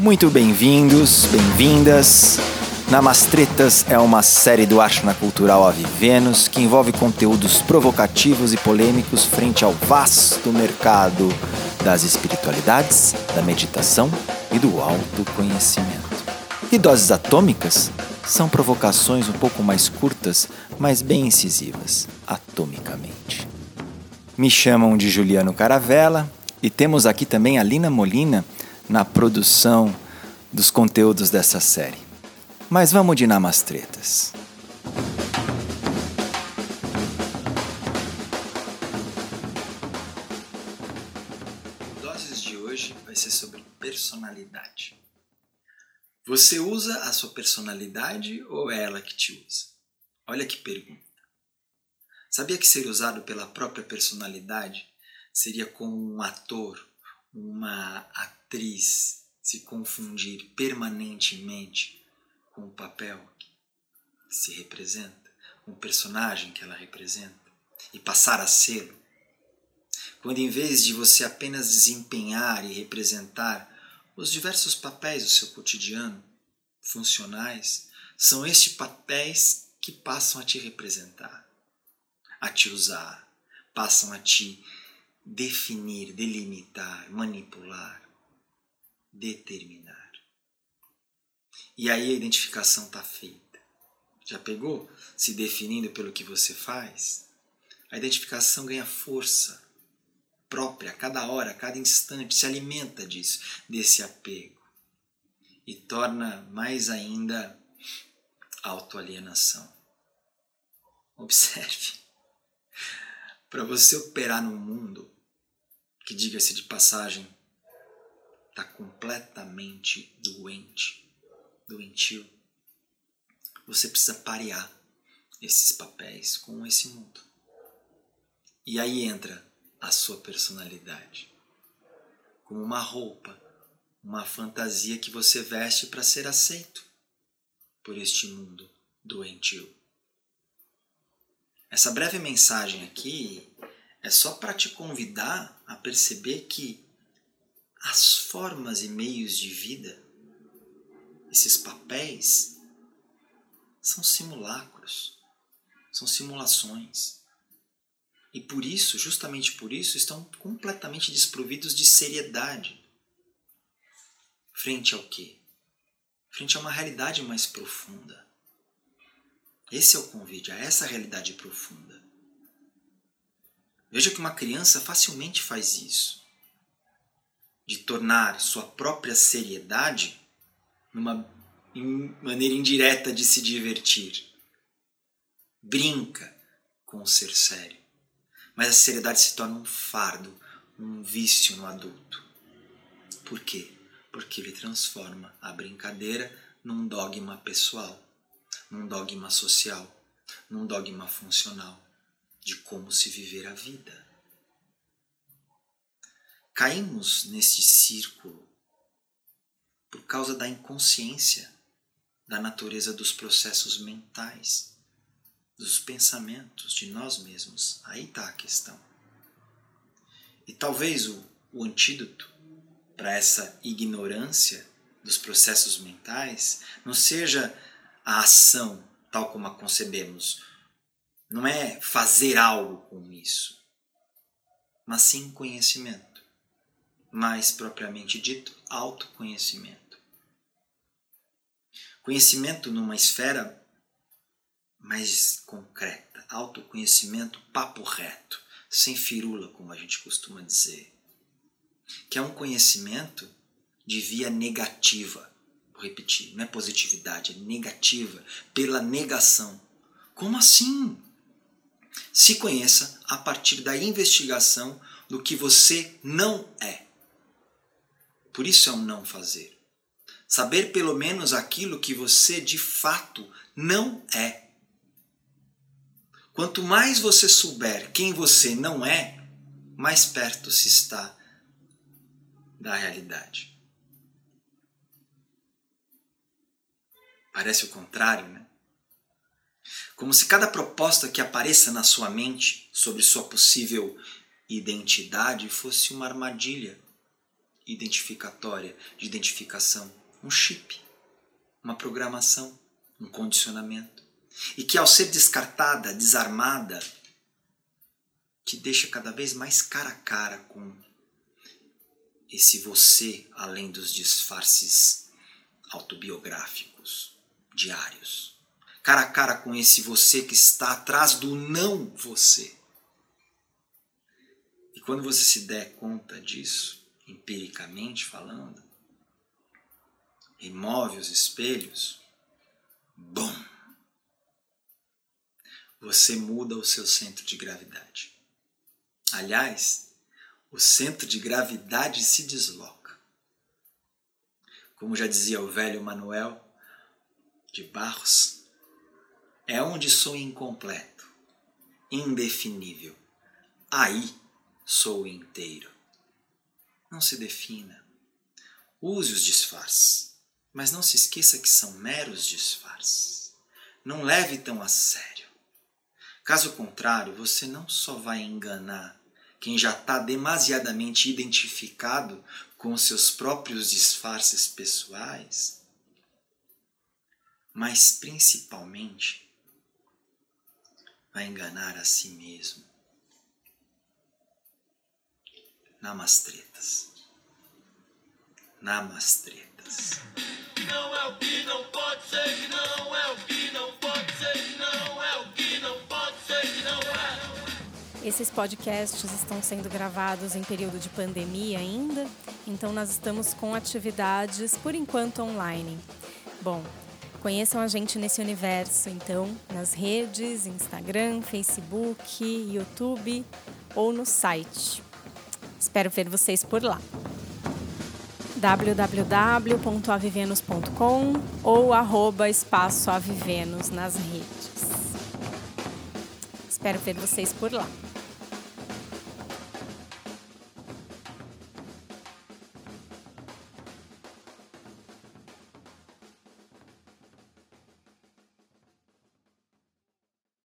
Muito bem-vindos, bem-vindas. Namastretas é uma série do Ashna Cultural Avivenos que envolve conteúdos provocativos e polêmicos frente ao vasto mercado das espiritualidades, da meditação e do autoconhecimento. E doses atômicas são provocações um pouco mais curtas, mas bem incisivas, atomicamente. Me chamam de Juliano Caravella e temos aqui também a Lina Molina na produção dos conteúdos dessa série. Mas vamos de namastretas. Doses de hoje vai ser sobre personalidade. Você usa a sua personalidade ou é ela que te usa? Olha que pergunta. Sabia que ser usado pela própria personalidade seria como um ator, uma atriz se confundir permanentemente com o papel que se representa, com o personagem que ela representa e passar a sê-lo. Quando em vez de você apenas desempenhar e representar os diversos papéis do seu cotidiano, funcionais, são estes papéis que passam a te representar, a te usar, passam a te definir, delimitar, manipular, determinar. E aí a identificação está feita. Já pegou? Se definindo pelo que você faz, a identificação ganha força própria, cada hora, a cada instante, se alimenta disso, desse apego. E torna mais ainda autoalienação. Observe. Para você operar num mundo que, diga-se de passagem, está completamente doente, doentio, você precisa parear esses papéis com esse mundo. E aí entra a sua personalidade como uma roupa, uma fantasia que você veste para ser aceito por este mundo doentio. Essa breve mensagem aqui é só para te convidar a perceber que as formas e meios de vida esses papéis são simulacros, são simulações. E por isso, justamente por isso, estão completamente desprovidos de seriedade. Frente ao quê? Frente a uma realidade mais profunda. Esse é o convite, a essa realidade profunda. Veja que uma criança facilmente faz isso. De tornar sua própria seriedade numa maneira indireta de se divertir. Brinca com o ser sério. Mas a seriedade se torna um fardo, um vício no adulto. Por quê? Porque ele transforma a brincadeira num dogma pessoal, num dogma social, num dogma funcional de como se viver a vida. Caímos neste círculo por causa da inconsciência da natureza dos processos mentais, dos pensamentos de nós mesmos. Aí está a questão. E talvez o, o antídoto para essa ignorância dos processos mentais não seja a ação tal como a concebemos. Não é fazer algo com isso, mas sim conhecimento. Mais propriamente dito, autoconhecimento. Conhecimento numa esfera mais concreta, autoconhecimento papo reto, sem firula, como a gente costuma dizer. Que é um conhecimento de via negativa. Vou repetir, não é positividade, é negativa, pela negação. Como assim? Se conheça a partir da investigação do que você não é. Por isso é um não fazer. Saber pelo menos aquilo que você de fato não é. Quanto mais você souber quem você não é, mais perto se está da realidade. Parece o contrário, né? Como se cada proposta que apareça na sua mente sobre sua possível identidade fosse uma armadilha identificatória de identificação, um chip, uma programação, um condicionamento. E que ao ser descartada, desarmada, te deixa cada vez mais cara a cara com esse você além dos disfarces autobiográficos diários. Cara a cara com esse você que está atrás do não você. E quando você se der conta disso, empiricamente falando, remove os espelhos, bom, você muda o seu centro de gravidade. Aliás, o centro de gravidade se desloca. Como já dizia o velho Manuel de Barros, é onde sou incompleto, indefinível. Aí sou inteiro. Não se defina. Use os disfarces, mas não se esqueça que são meros disfarces. Não leve tão a sério. Caso contrário, você não só vai enganar quem já está demasiadamente identificado com seus próprios disfarces pessoais, mas principalmente vai enganar a si mesmo. Namastretas. Namastretas. Não é o que não pode ser, não é o que não pode ser, não é o que não pode ser, não é. Esses podcasts estão sendo gravados em período de pandemia ainda, então nós estamos com atividades por enquanto online. Bom, conheçam a gente nesse universo, então, nas redes, Instagram, Facebook, YouTube ou no site. Espero ver vocês por lá. www.avivenos.com ou arroba espaço nas redes. Espero ver vocês por lá.